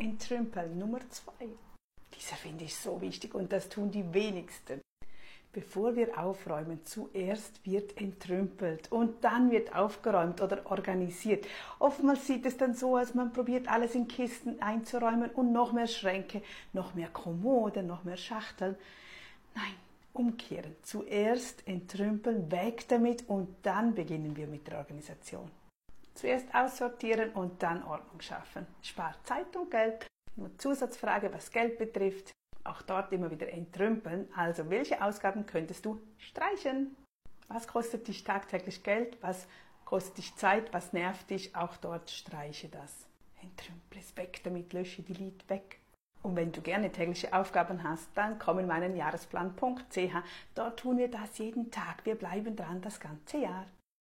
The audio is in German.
Entrümpeln Nummer zwei. Dieser finde ich so wichtig und das tun die wenigsten. Bevor wir aufräumen, zuerst wird entrümpelt und dann wird aufgeräumt oder organisiert. Oftmals sieht es dann so aus, man probiert alles in Kisten einzuräumen und noch mehr Schränke, noch mehr Kommoden, noch mehr Schachteln. Nein, umkehren. Zuerst entrümpeln, weg damit und dann beginnen wir mit der Organisation. Zuerst aussortieren und dann Ordnung schaffen. Spart Zeit und Geld. Nur Zusatzfrage, was Geld betrifft auch dort immer wieder entrümpeln. Also, welche Ausgaben könntest du streichen? Was kostet dich tagtäglich Geld? Was kostet dich Zeit? Was nervt dich? Auch dort streiche das. Entrümple es weg damit, lösche die Lied weg. Und wenn du gerne tägliche Aufgaben hast, dann komm in meinen Jahresplan.ch. Dort tun wir das jeden Tag. Wir bleiben dran das ganze Jahr.